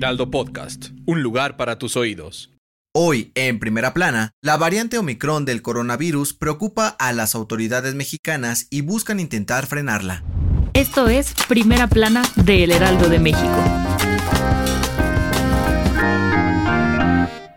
Heraldo Podcast, un lugar para tus oídos. Hoy, en primera plana, la variante Omicron del coronavirus preocupa a las autoridades mexicanas y buscan intentar frenarla. Esto es Primera Plana de El Heraldo de México.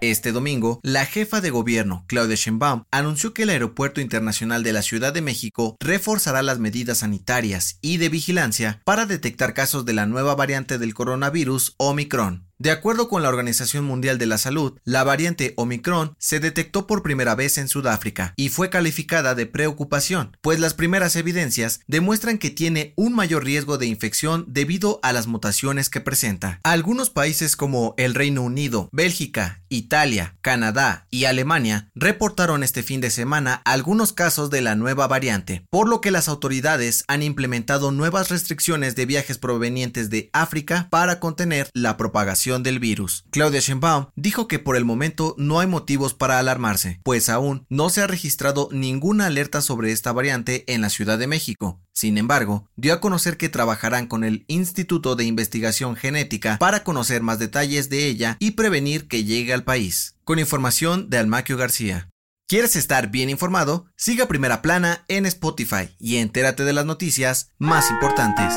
Este domingo, la jefa de gobierno, Claudia Sheinbaum, anunció que el Aeropuerto Internacional de la Ciudad de México reforzará las medidas sanitarias y de vigilancia para detectar casos de la nueva variante del coronavirus Omicron. De acuerdo con la Organización Mundial de la Salud, la variante Omicron se detectó por primera vez en Sudáfrica y fue calificada de preocupación, pues las primeras evidencias demuestran que tiene un mayor riesgo de infección debido a las mutaciones que presenta. Algunos países como el Reino Unido, Bélgica, Italia, Canadá y Alemania reportaron este fin de semana algunos casos de la nueva variante, por lo que las autoridades han implementado nuevas restricciones de viajes provenientes de África para contener la propagación del virus. Claudia Sheinbaum dijo que por el momento no hay motivos para alarmarse, pues aún no se ha registrado ninguna alerta sobre esta variante en la Ciudad de México. Sin embargo, dio a conocer que trabajarán con el Instituto de Investigación Genética para conocer más detalles de ella y prevenir que llegue al país. Con información de Almaquio García. ¿Quieres estar bien informado? Siga Primera Plana en Spotify y entérate de las noticias más importantes.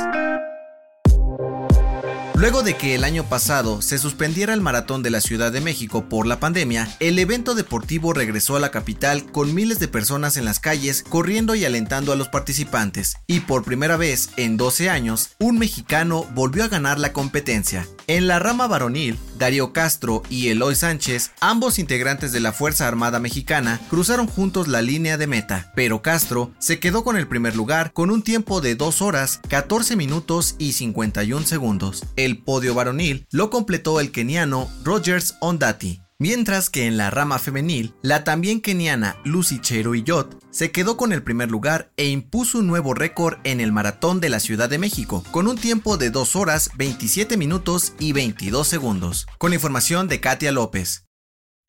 Luego de que el año pasado se suspendiera el maratón de la Ciudad de México por la pandemia, el evento deportivo regresó a la capital con miles de personas en las calles corriendo y alentando a los participantes. Y por primera vez en 12 años, un mexicano volvió a ganar la competencia. En la rama varonil, Darío Castro y Eloy Sánchez, ambos integrantes de la Fuerza Armada Mexicana, cruzaron juntos la línea de meta, pero Castro se quedó con el primer lugar con un tiempo de 2 horas, 14 minutos y 51 segundos. El podio varonil lo completó el keniano Rogers Ondati, mientras que en la rama femenil, la también keniana Lucy Cheruiyot se quedó con el primer lugar e impuso un nuevo récord en el maratón de la Ciudad de México, con un tiempo de 2 horas 27 minutos y 22 segundos. Con información de Katia López.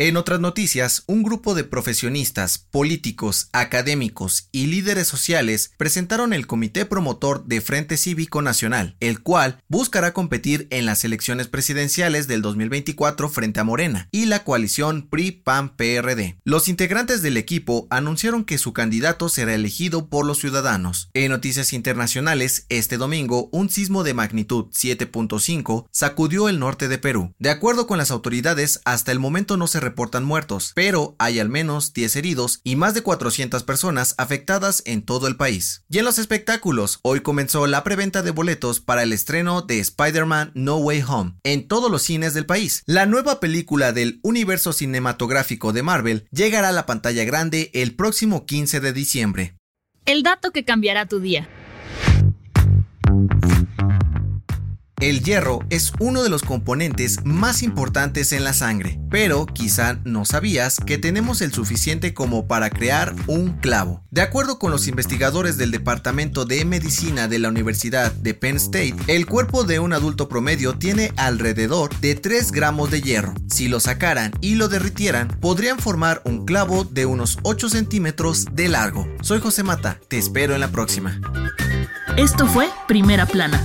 En otras noticias, un grupo de profesionistas, políticos, académicos y líderes sociales presentaron el Comité Promotor de Frente Cívico Nacional, el cual buscará competir en las elecciones presidenciales del 2024 frente a Morena y la coalición PRI-PAN-PRD. Los integrantes del equipo anunciaron que su candidato será elegido por los ciudadanos. En noticias internacionales, este domingo, un sismo de magnitud 7.5 sacudió el norte de Perú. De acuerdo con las autoridades, hasta el momento no se reportan muertos, pero hay al menos 10 heridos y más de 400 personas afectadas en todo el país. Y en los espectáculos, hoy comenzó la preventa de boletos para el estreno de Spider-Man No Way Home en todos los cines del país. La nueva película del universo cinematográfico de Marvel llegará a la pantalla grande el próximo 15 de diciembre. El dato que cambiará tu día. El hierro es uno de los componentes más importantes en la sangre, pero quizá no sabías que tenemos el suficiente como para crear un clavo. De acuerdo con los investigadores del Departamento de Medicina de la Universidad de Penn State, el cuerpo de un adulto promedio tiene alrededor de 3 gramos de hierro. Si lo sacaran y lo derritieran, podrían formar un clavo de unos 8 centímetros de largo. Soy José Mata, te espero en la próxima. Esto fue Primera Plana,